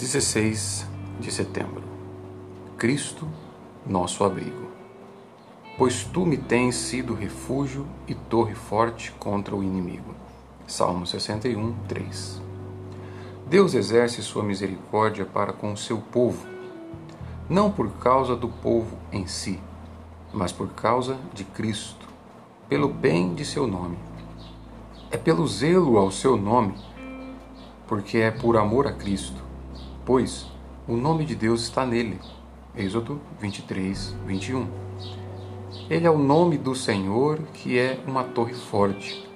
16 de setembro. Cristo, nosso abrigo. Pois tu me tens sido refúgio e torre forte contra o inimigo. Salmo 61, 3. Deus exerce sua misericórdia para com o seu povo, não por causa do povo em si, mas por causa de Cristo, pelo bem de seu nome. É pelo zelo ao seu nome, porque é por amor a Cristo pois o nome de Deus está nele. Êxodo 23, 21. Ele é o nome do Senhor, que é uma torre forte,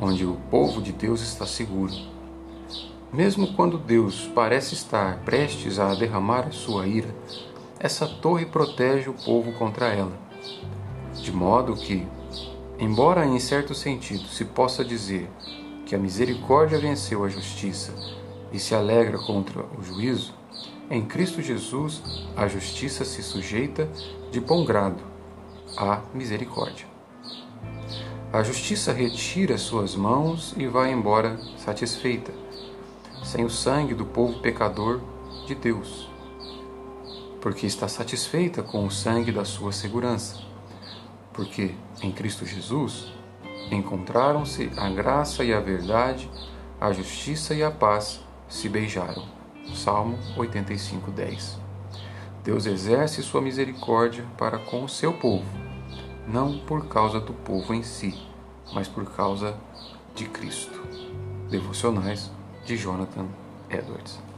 onde o povo de Deus está seguro. Mesmo quando Deus parece estar prestes a derramar sua ira, essa torre protege o povo contra ela. De modo que, embora em certo sentido se possa dizer que a misericórdia venceu a justiça e se alegra contra o juízo, em Cristo Jesus a justiça se sujeita de bom grado à misericórdia. A justiça retira suas mãos e vai embora satisfeita, sem o sangue do povo pecador de Deus, porque está satisfeita com o sangue da sua segurança, porque em Cristo Jesus encontraram-se a graça e a verdade, a justiça e a paz se beijaram. Salmo 85, 10. Deus exerce sua misericórdia para com o seu povo, não por causa do povo em si, mas por causa de Cristo. Devocionais de Jonathan Edwards.